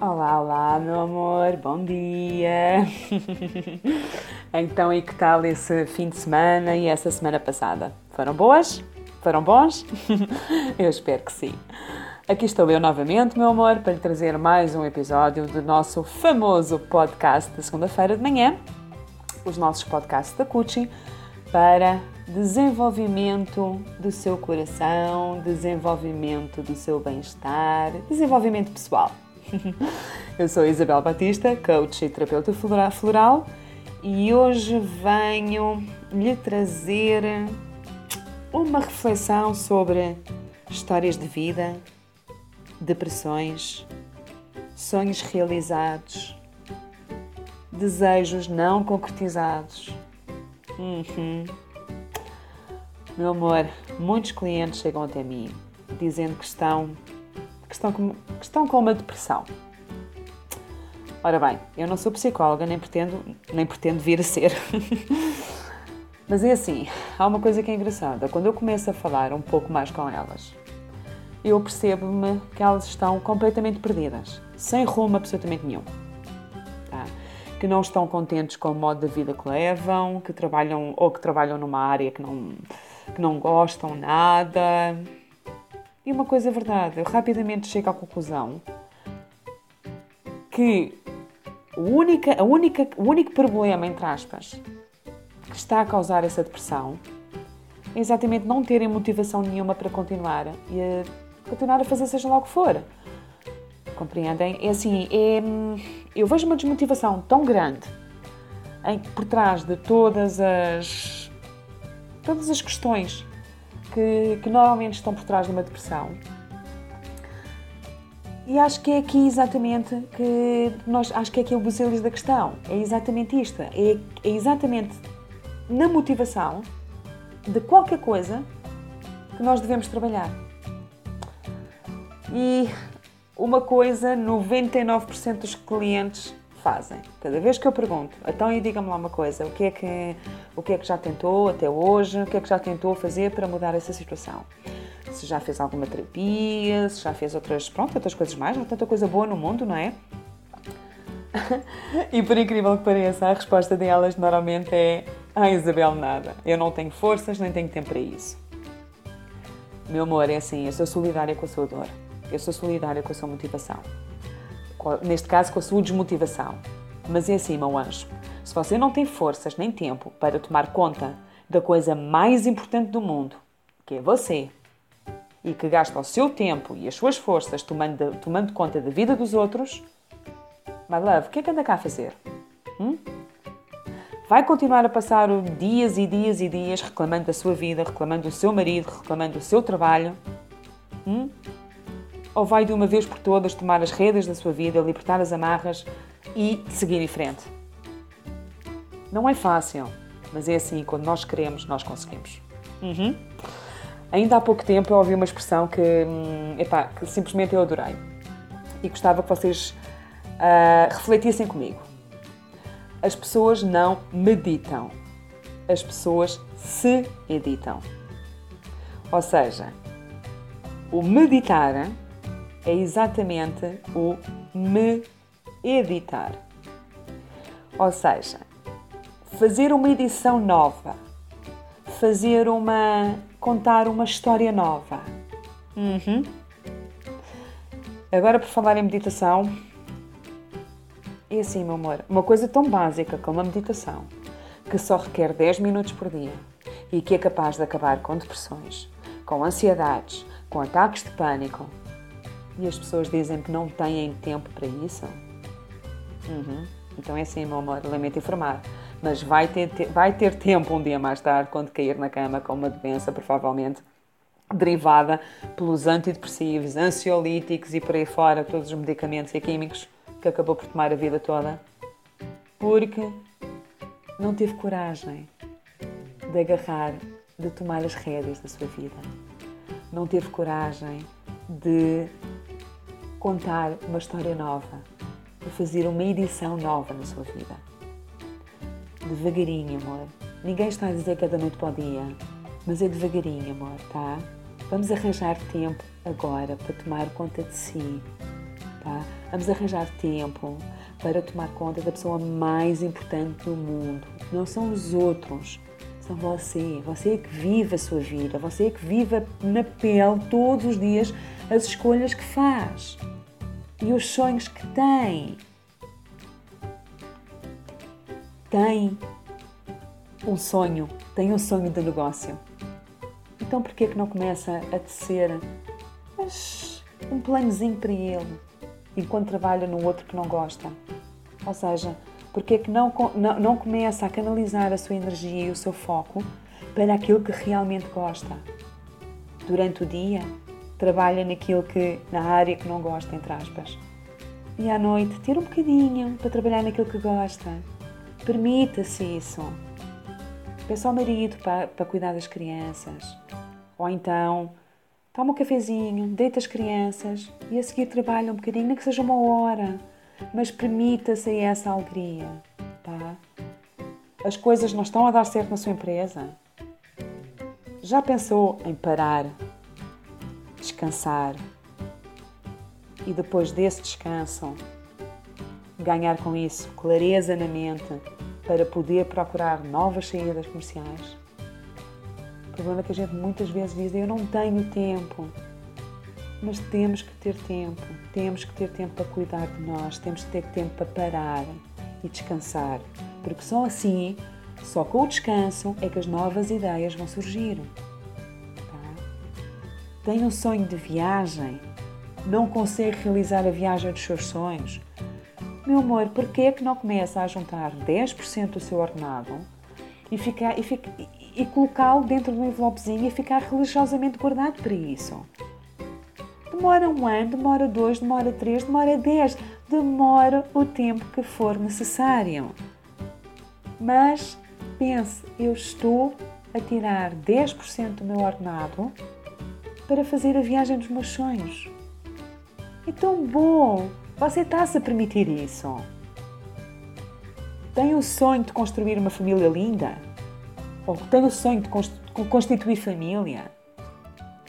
Olá, olá, meu amor, bom dia! então, e que tal esse fim de semana e essa semana passada? Foram boas? Foram bons? eu espero que sim. Aqui estou eu novamente, meu amor, para lhe trazer mais um episódio do nosso famoso podcast da segunda-feira de manhã, os nossos podcasts da Cucci, para desenvolvimento do seu coração, desenvolvimento do seu bem-estar, desenvolvimento pessoal. Eu sou Isabel Batista, coach e terapeuta floral, e hoje venho lhe trazer uma reflexão sobre histórias de vida, depressões, sonhos realizados, desejos não concretizados. Uhum. Meu amor, muitos clientes chegam até mim dizendo que estão, que estão, com, que estão com uma depressão. Ora bem, eu não sou psicóloga, nem pretendo, nem pretendo vir a ser. Mas é assim, há uma coisa que é engraçada. Quando eu começo a falar um pouco mais com elas, eu percebo-me que elas estão completamente perdidas, sem rumo absolutamente nenhum. Tá? Que não estão contentes com o modo de vida que levam, que trabalham ou que trabalham numa área que não, que não gostam nada. E uma coisa é verdade, eu rapidamente chego à conclusão que o, única, a única, o único problema, entre aspas, que está a causar essa depressão é exatamente não terem motivação nenhuma para continuar e a continuar a fazer seja lá o que for. Compreendem? É assim, é, eu vejo uma desmotivação tão grande em, por trás de todas as todas as questões que, que normalmente estão por trás de uma depressão. E acho que é aqui exatamente que nós acho que é aqui o buzilis da questão. É exatamente isto. É, é exatamente na motivação de qualquer coisa que nós devemos trabalhar. E uma coisa 99% dos clientes fazem. Cada vez que eu pergunto, então e diga-me lá uma coisa, o que, é que, o que é que já tentou até hoje, o que é que já tentou fazer para mudar essa situação? Se já fez alguma terapia, se já fez outras, pronto, outras coisas mais, há tanta coisa boa no mundo, não é? e por incrível que pareça, a resposta delas normalmente é ah, Isabel, nada. Eu não tenho forças, nem tenho tempo para isso. Meu amor, é assim, eu sou solidária com a sua dor. Eu sou solidária com a sua motivação. Neste caso, com a sua desmotivação. Mas é assim, meu anjo. Se você não tem forças nem tempo para tomar conta da coisa mais importante do mundo, que é você, e que gasta o seu tempo e as suas forças tomando, tomando conta da vida dos outros, my love, o que é que anda cá a fazer? Hum? vai continuar a passar dias e dias e dias reclamando da sua vida, reclamando do seu marido, reclamando do seu trabalho? Hum? Ou vai de uma vez por todas tomar as redes da sua vida, libertar as amarras e seguir em frente? Não é fácil, mas é assim, quando nós queremos, nós conseguimos. Uhum. Ainda há pouco tempo eu ouvi uma expressão que, hum, epá, que simplesmente eu adorei e gostava que vocês uh, refletissem comigo. As pessoas não meditam, as pessoas se editam. Ou seja, o meditar é exatamente o me editar. Ou seja, fazer uma edição nova, fazer uma. contar uma história nova. Uhum. Agora, por falar em meditação, e assim, meu amor, uma coisa tão básica como a meditação, que só requer 10 minutos por dia e que é capaz de acabar com depressões, com ansiedades, com ataques de pânico. E as pessoas dizem que não têm tempo para isso? Uhum. Então é assim, meu amor, lamento informar. Mas vai ter, vai ter tempo um dia mais tarde, quando cair na cama com uma doença, provavelmente derivada pelos antidepressivos, ansiolíticos e por aí fora, todos os medicamentos e químicos que acabou por tomar a vida toda porque não teve coragem de agarrar, de tomar as rédeas da sua vida. Não teve coragem de contar uma história nova, de fazer uma edição nova na sua vida. Devagarinho, amor. Ninguém está a dizer cada noite para o dia, mas é devagarinho, amor, tá? Vamos arranjar tempo agora para tomar conta de si, Tá? Vamos arranjar tempo para tomar conta da pessoa mais importante do mundo. Não são os outros, são você. Você é que vive a sua vida, você é que vive na pele todos os dias as escolhas que faz e os sonhos que tem. Tem um sonho, tem um sonho de negócio. Então por que que não começa a tecer um planozinho para ele enquanto trabalha no outro que não gosta? Ou seja, porque é que não, não, não começa a canalizar a sua energia e o seu foco para aquilo que realmente gosta? Durante o dia, trabalha naquilo que, na área que não gosta, entre aspas. E à noite, tira um bocadinho para trabalhar naquilo que gosta. Permita-se isso. Peça ao marido para, para cuidar das crianças. Ou então, toma um cafezinho, deita as crianças e a seguir trabalha um bocadinho, nem que seja uma hora mas permita-se essa alegria, tá? As coisas não estão a dar certo na sua empresa? Já pensou em parar, descansar e depois desse descanso ganhar com isso clareza na mente para poder procurar novas saídas comerciais? O problema é que a gente muitas vezes diz: Eu não tenho tempo mas temos que ter tempo, temos que ter tempo para cuidar de nós, temos que ter tempo para parar e descansar, porque só assim, só com o descanso é que as novas ideias vão surgir. Tá? Tem um sonho de viagem, não consegue realizar a viagem dos seus sonhos. Meu amor, por que é que não começa a juntar 10% do seu ordenado e, e, e colocá-lo dentro de um envelopezinho e ficar religiosamente guardado para isso? Demora um ano, demora dois, demora três, demora dez, demora o tempo que for necessário. Mas pense, eu estou a tirar 10% do meu ordenado para fazer a viagem dos meus sonhos. É tão bom! Você está-se a permitir isso. Tem o sonho de construir uma família linda? Ou tem o sonho de constituir família?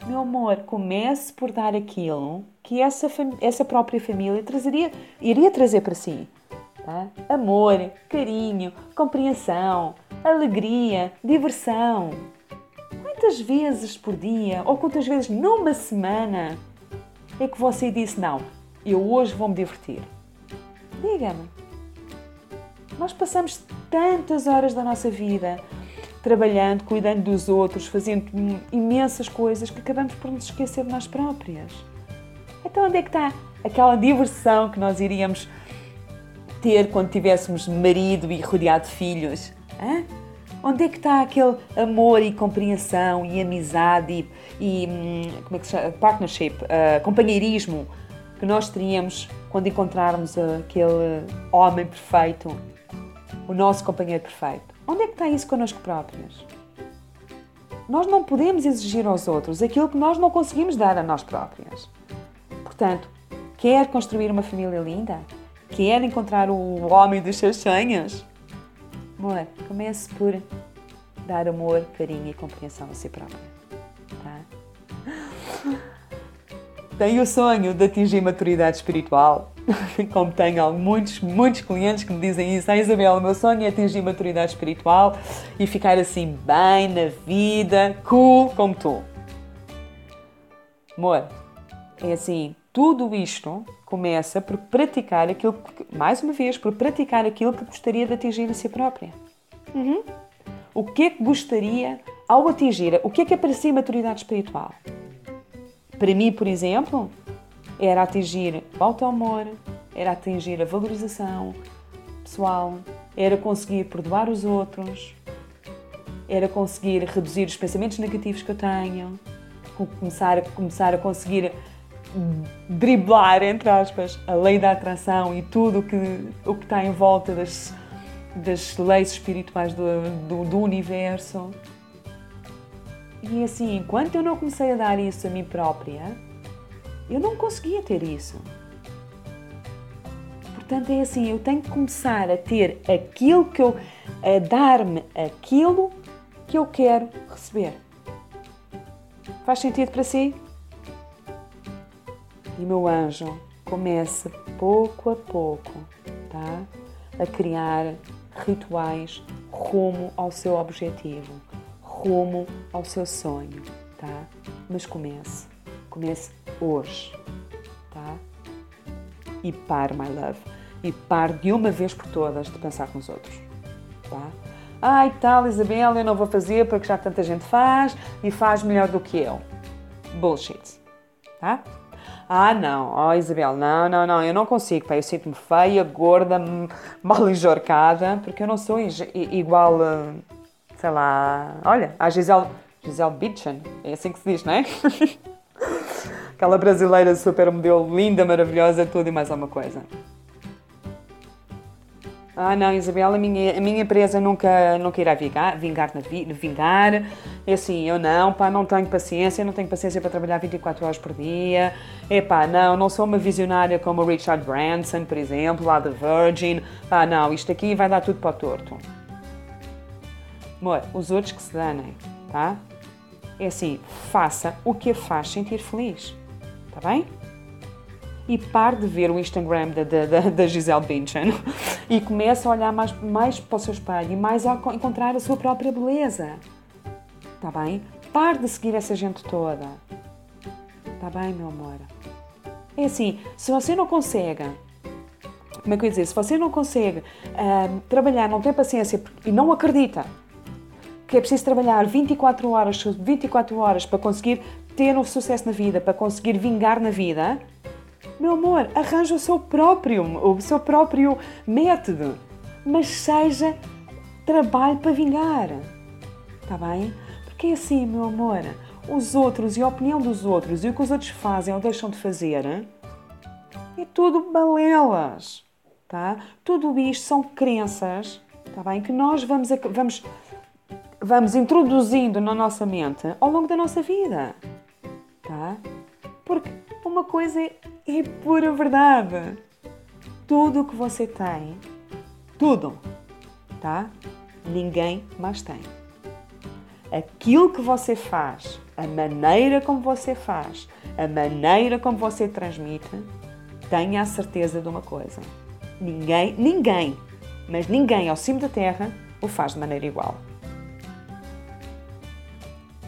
Meu amor, comece por dar aquilo que essa, essa própria família trazeria, iria trazer para si. Tá? Amor, carinho, compreensão, alegria, diversão. Quantas vezes por dia ou quantas vezes numa semana é que você disse: Não, eu hoje vou me divertir? Diga-me. Nós passamos tantas horas da nossa vida trabalhando, cuidando dos outros, fazendo imensas coisas que acabamos por nos esquecer de nós próprias. Então, onde é que está aquela diversão que nós iríamos ter quando tivéssemos marido e rodeado de filhos? Hã? Onde é que está aquele amor e compreensão e amizade e, e hum, como é que se chama? partnership, uh, companheirismo que nós teríamos quando encontrarmos aquele homem perfeito, o nosso companheiro perfeito? Onde é que está isso connosco próprios? Nós não podemos exigir aos outros aquilo que nós não conseguimos dar a nós próprias. Portanto, quer construir uma família linda? Quer encontrar o homem dos seus sonhos? Amor, comece por dar amor, carinho e compreensão a si própria. Tá? Tenho o sonho de atingir maturidade espiritual como tenho muitos, muitos clientes que me dizem isso, ah, Isabel, o meu sonho é atingir maturidade espiritual e ficar assim bem na vida, cool como tu. Amor, é assim, tudo isto começa por praticar aquilo que, mais uma vez, por praticar aquilo que gostaria de atingir a si própria. Uhum. O que é que gostaria ao atingir? O que é que é para si maturidade espiritual? Para mim, por exemplo, era atingir o auto-amor, era atingir a valorização pessoal, era conseguir perdoar os outros, era conseguir reduzir os pensamentos negativos que eu tenho, começar, começar a conseguir driblar, entre aspas, a lei da atração e tudo o que, o que está em volta das, das leis espirituais do, do, do universo. E assim, enquanto eu não comecei a dar isso a mim própria, eu não conseguia ter isso. Portanto, é assim, eu tenho que começar a ter aquilo que eu. a dar-me aquilo que eu quero receber. Faz sentido para si? E meu anjo, comece pouco a pouco, tá? A criar rituais rumo ao seu objetivo, rumo ao seu sonho, tá? Mas comece, comece hoje, tá? E pare, my love, e pare de uma vez por todas de pensar nos outros, tá? Ai, tal, Isabel, eu não vou fazer porque já tanta gente faz e faz melhor do que eu. Bullshit, tá? Ah, não, oh Isabel, não, não, não, eu não consigo, pá, eu sinto-me feia, gorda, mal enjorcada, porque eu não sou igual, sei lá, olha, a Gisele, Gisele Bündchen, é assim que se diz, não é? Aquela brasileira super modelo, linda, maravilhosa, tudo e mais alguma coisa. Ah, não, Isabel, a minha, a minha empresa nunca, nunca irá vingar, vingar, vingar. É assim, eu não, pá, não tenho paciência, não tenho paciência para trabalhar 24 horas por dia. É pá, não, não sou uma visionária como o Richard Branson, por exemplo, lá da Virgin. Pá, não, isto aqui vai dar tudo para o torto. Amor, os outros que se danem, tá? É assim, faça o que a faz sentir feliz, tá bem? e pare de ver o Instagram da, da, da Gisele Bündchen e comece a olhar mais, mais para o seu espelho e mais a encontrar a sua própria beleza. Está bem? Pare de seguir essa gente toda. Está bem, meu amor? É assim, se você não consegue, como é que eu ia dizer? Se você não consegue uh, trabalhar, não tem paciência e não acredita que é preciso trabalhar 24 horas, 24 horas para conseguir ter um sucesso na vida, para conseguir vingar na vida, meu amor, arranja o seu próprio, o seu próprio método, mas seja trabalho para vingar. Está bem? Porque é assim, meu amor, os outros e a opinião dos outros e o que os outros fazem ou deixam de fazer é tudo balelas, tá? Tudo isto são crenças, tá bem? Que nós vamos, vamos, vamos introduzindo na nossa mente ao longo da nossa vida, tá? Porque uma coisa é pura verdade. Tudo o que você tem, tudo, tá? Ninguém mais tem. Aquilo que você faz, a maneira como você faz, a maneira como você transmite, tenha a certeza de uma coisa. Ninguém, ninguém, mas ninguém ao cimo da terra o faz de maneira igual.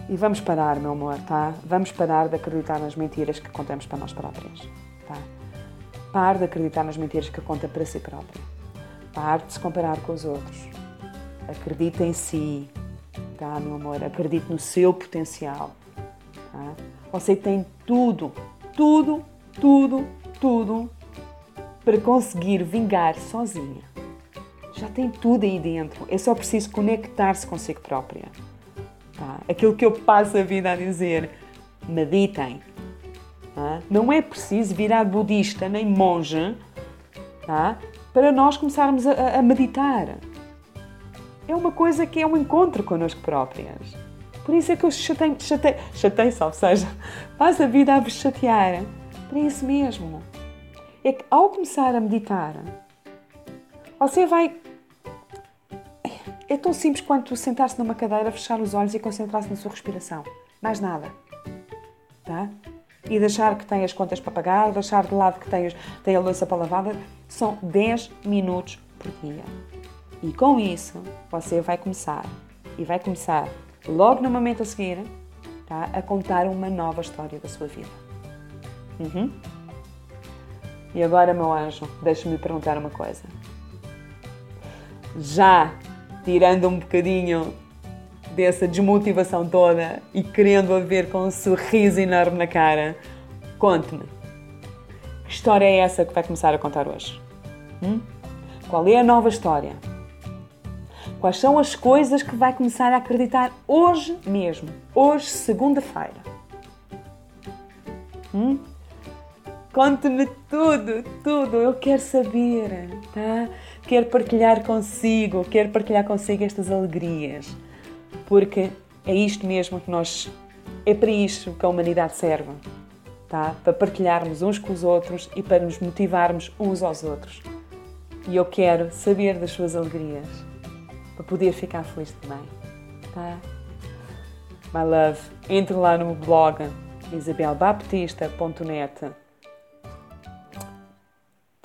E vamos parar, meu amor, tá? Vamos parar de acreditar nas mentiras que contamos para nós próprias, tá? Pare de acreditar nas mentiras que conta para si própria. Pare de se comparar com os outros. Acredite em si, tá, meu amor? Acredite no seu potencial, tá? Você tem tudo, tudo, tudo, tudo para conseguir vingar sozinha. Já tem tudo aí dentro. É só preciso conectar-se consigo própria. Tá? Aquilo que eu passo a vida a dizer, meditem. Tá? Não é preciso virar budista nem monge tá? para nós começarmos a, a meditar. É uma coisa que é um encontro connosco próprias. Por isso é que eu chatei, chatei, chatei ou seja, passo a vida a vos chatear. Para isso mesmo. É que ao começar a meditar, você vai é tão simples quanto sentar-se numa cadeira, fechar os olhos e concentrar-se na sua respiração. Mais nada. Tá? E deixar que tem as contas para pagar, deixar de lado que tem, tem a louça para lavar. São 10 minutos por dia. E com isso, você vai começar. E vai começar logo no momento a seguir tá? a contar uma nova história da sua vida. Uhum. E agora, meu anjo, deixa-me perguntar uma coisa. Já tirando um bocadinho dessa desmotivação toda e querendo a ver com um sorriso enorme na cara, conte-me. Que história é essa que vai começar a contar hoje? Hum? Qual é a nova história? Quais são as coisas que vai começar a acreditar hoje mesmo? Hoje, segunda-feira. Hum? Conte-me tudo, tudo. Eu quero saber, tá? quero partilhar consigo, quero partilhar consigo estas alegrias, porque é isto mesmo que nós, é para isto que a humanidade serve, tá? Para partilharmos uns com os outros e para nos motivarmos uns aos outros. E eu quero saber das suas alegrias, para poder ficar feliz também, tá? My love, entre lá no blog isabelbaptista.net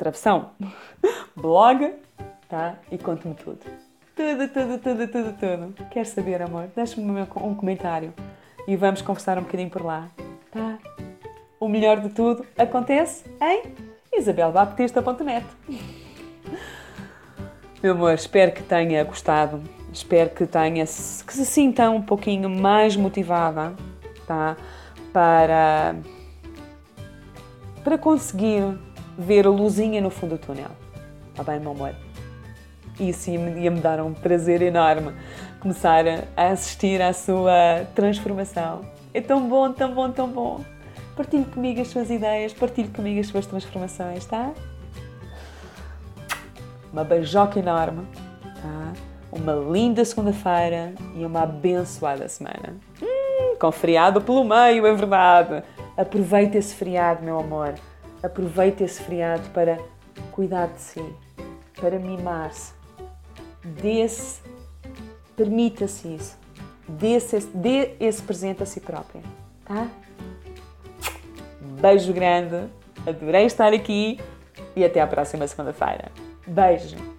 travessão, blog, tá? E conte-me tudo. Tudo, tudo, tudo, tudo, tudo. Quer saber, amor? Deixa-me um comentário e vamos conversar um bocadinho por lá, tá? O melhor de tudo acontece em isabelbaptista.net. Meu amor, espero que tenha gostado, espero que tenha, que se sinta um pouquinho mais motivada, tá? Para, para conseguir ver a luzinha no fundo do túnel. Tá bem, meu amor? Isso ia-me dar um prazer enorme começar a assistir à sua transformação. É tão bom, tão bom, tão bom. Partilhe comigo as suas ideias, partilhe comigo as suas transformações, tá? Uma beijoca enorme, tá? Uma linda segunda-feira e uma abençoada semana. Hum, com feriado pelo meio, é verdade. Aproveite esse feriado, meu amor. Aproveite esse feriado para cuidar de si, para mimar-se. Dê-se, permita-se isso. Dê-se, dê esse presente a si própria, tá? Beijo grande, adorei estar aqui e até à próxima segunda-feira. Beijo!